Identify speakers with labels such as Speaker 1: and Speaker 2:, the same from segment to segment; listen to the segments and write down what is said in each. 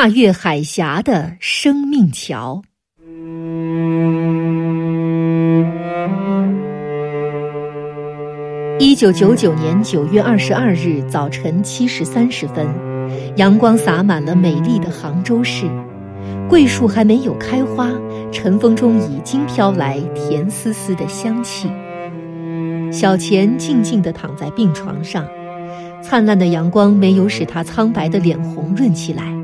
Speaker 1: 跨越海峡的生命桥。一九九九年九月二十二日早晨七时三十分，阳光洒满了美丽的杭州市，桂树还没有开花，晨风中已经飘来甜丝丝的香气。小钱静静地躺在病床上，灿烂的阳光没有使他苍白的脸红润起来。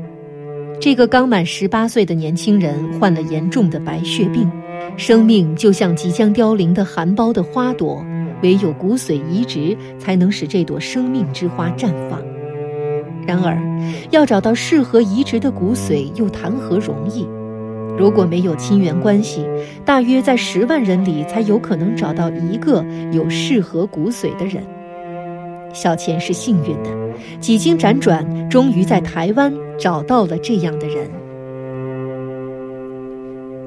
Speaker 1: 这个刚满十八岁的年轻人患了严重的白血病，生命就像即将凋零的含苞的花朵。唯有骨髓移植才能使这朵生命之花绽放。然而，要找到适合移植的骨髓又谈何容易？如果没有亲缘关系，大约在十万人里才有可能找到一个有适合骨髓的人。小钱是幸运的，几经辗转，终于在台湾找到了这样的人。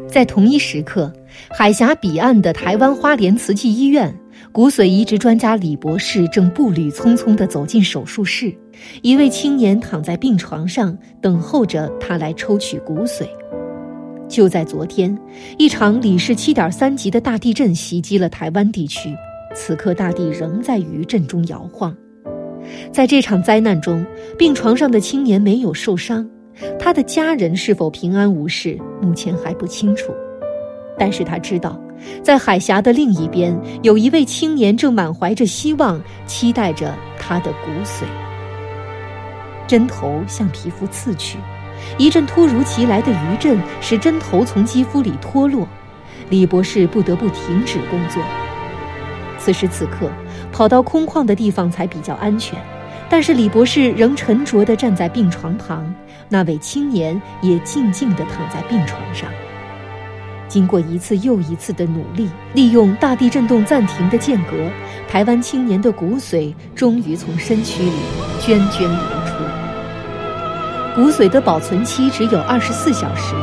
Speaker 1: 在同一时刻，海峡彼岸的台湾花莲慈济医院。骨髓移植专家李博士正步履匆匆地走进手术室，一位青年躺在病床上，等候着他来抽取骨髓。就在昨天，一场里氏七点三级的大地震袭击了台湾地区，此刻大地仍在余震中摇晃。在这场灾难中，病床上的青年没有受伤，他的家人是否平安无事，目前还不清楚。但是他知道。在海峡的另一边，有一位青年正满怀着希望，期待着他的骨髓。针头向皮肤刺去，一阵突如其来的余震使针头从肌肤里脱落，李博士不得不停止工作。此时此刻，跑到空旷的地方才比较安全，但是李博士仍沉着地站在病床旁，那位青年也静静地躺在病床上。经过一次又一次的努力，利用大地震动暂停的间隔，台湾青年的骨髓终于从身躯里涓涓流出。骨髓的保存期只有二十四小时。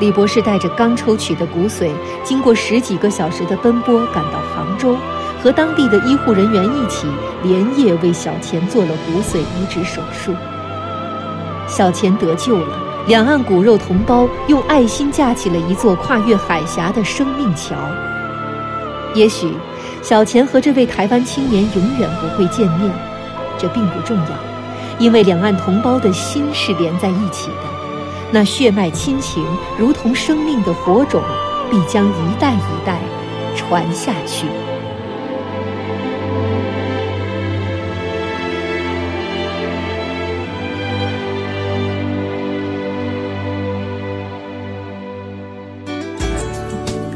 Speaker 1: 李博士带着刚抽取的骨髓，经过十几个小时的奔波，赶到杭州，和当地的医护人员一起连夜为小钱做了骨髓移植手术。小钱得救了。两岸骨肉同胞用爱心架起了一座跨越海峡的生命桥。也许，小钱和这位台湾青年永远不会见面，这并不重要，因为两岸同胞的心是连在一起的，那血脉亲情如同生命的火种，必将一代一代传下去。